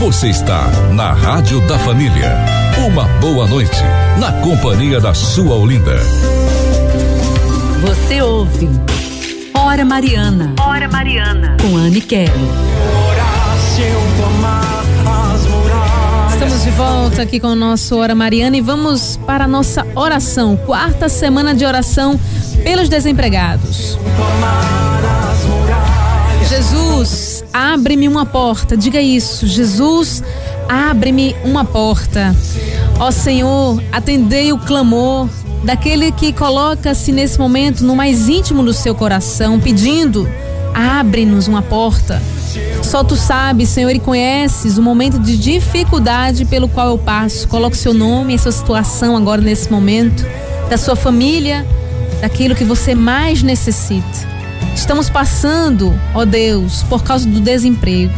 Você está na Rádio da Família. Uma boa noite, na companhia da sua Olinda. Você ouve Hora Mariana. Hora Mariana. Com Anne Kelly. Estamos de volta aqui com o nosso Hora Mariana e vamos para a nossa oração. Quarta semana de oração pelos desempregados. Jesus, abre-me uma porta. Diga isso. Jesus, abre-me uma porta. Ó Senhor, atendei o clamor daquele que coloca-se nesse momento no mais íntimo do seu coração, pedindo: abre-nos uma porta. Só tu sabes, Senhor, e conheces o momento de dificuldade pelo qual eu passo. Coloque seu nome e sua situação agora nesse momento, da sua família, daquilo que você mais necessita. Estamos passando, ó Deus, por causa do desemprego.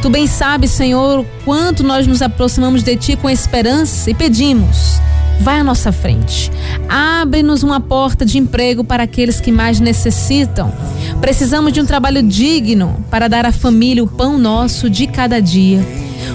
Tu bem sabes, Senhor, quanto nós nos aproximamos de Ti com esperança e pedimos vai à nossa frente. Abre-nos uma porta de emprego para aqueles que mais necessitam. Precisamos de um trabalho digno para dar à família o pão nosso de cada dia.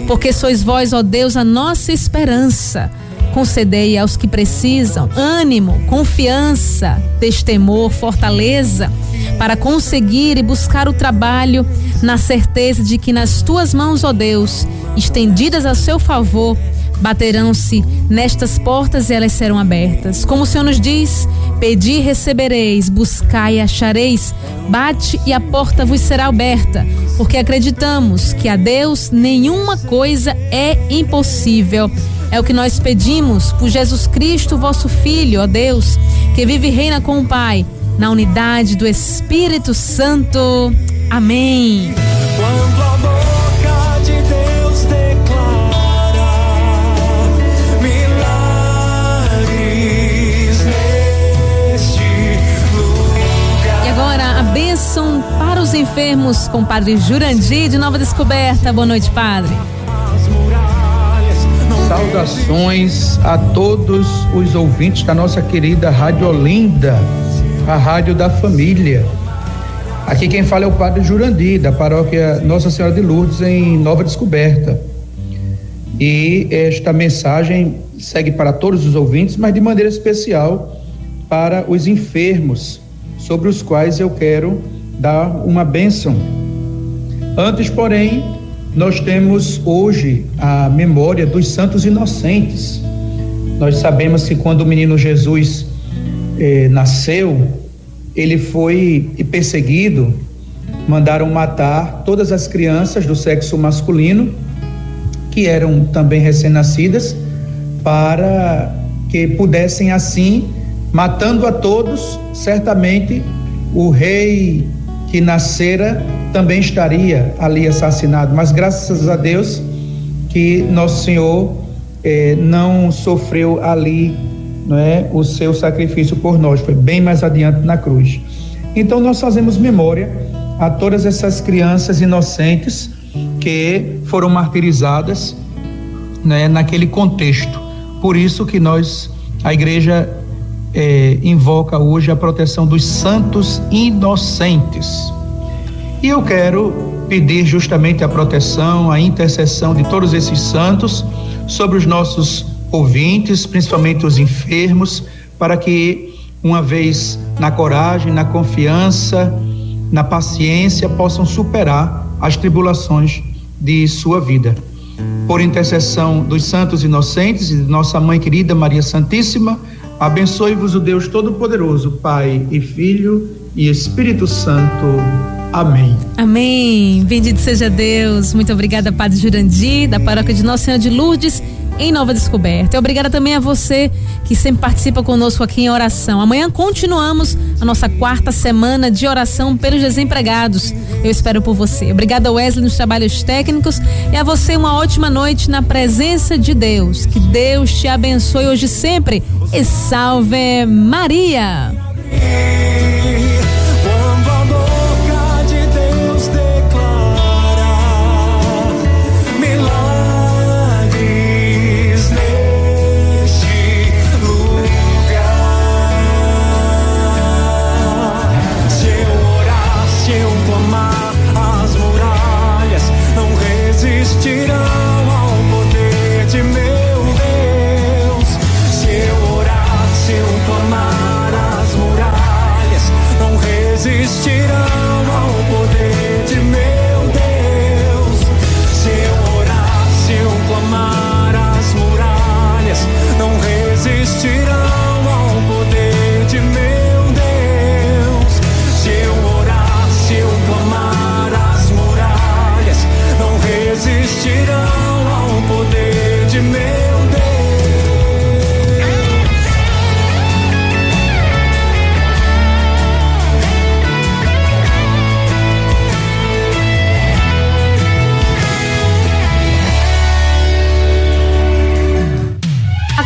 Porque sois vós, ó Deus, a nossa esperança. Concedei aos que precisam. Ânimo, confiança, destemor, fortaleza para conseguir e buscar o trabalho na certeza de que nas tuas mãos, ó Deus, estendidas a seu favor, Baterão-se nestas portas e elas serão abertas. Como o Senhor nos diz: Pedi e recebereis, buscai e achareis, bate e a porta vos será aberta. Porque acreditamos que a Deus nenhuma coisa é impossível. É o que nós pedimos por Jesus Cristo, vosso Filho, ó Deus, que vive e reina com o Pai, na unidade do Espírito Santo. Amém. Com o Padre Jurandir de Nova Descoberta. Boa noite, Padre. Saudações a todos os ouvintes da nossa querida Rádio Olinda, a rádio da família. Aqui quem fala é o Padre Jurandir, da paróquia Nossa Senhora de Lourdes, em Nova Descoberta. E esta mensagem segue para todos os ouvintes, mas de maneira especial para os enfermos sobre os quais eu quero dar uma bênção. Antes, porém, nós temos hoje a memória dos santos inocentes. Nós sabemos que quando o menino Jesus eh, nasceu, ele foi perseguido, mandaram matar todas as crianças do sexo masculino, que eram também recém-nascidas, para que pudessem assim matando a todos, certamente o rei que nascera também estaria ali assassinado. Mas graças a Deus que nosso Senhor eh, não sofreu ali não é, o seu sacrifício por nós, foi bem mais adiante na cruz. Então nós fazemos memória a todas essas crianças inocentes que foram martirizadas né, naquele contexto. Por isso que nós, a igreja é, invoca hoje a proteção dos santos inocentes. E eu quero pedir justamente a proteção, a intercessão de todos esses santos sobre os nossos ouvintes, principalmente os enfermos, para que, uma vez na coragem, na confiança, na paciência, possam superar as tribulações de sua vida. Por intercessão dos santos inocentes e de nossa mãe querida Maria Santíssima, Abençoe-vos o Deus Todo-Poderoso, Pai e Filho e Espírito Santo. Amém. Amém. Bendito seja Deus. Muito obrigada, Padre Jurandir, da paróquia de Nossa Senhora de Lourdes em Nova Descoberta. Obrigada também a você que sempre participa conosco aqui em oração. Amanhã continuamos a nossa quarta semana de oração pelos desempregados. Eu espero por você. Obrigada, Wesley, nos trabalhos técnicos. E a você uma ótima noite na presença de Deus. Que Deus te abençoe hoje sempre. E salve Maria!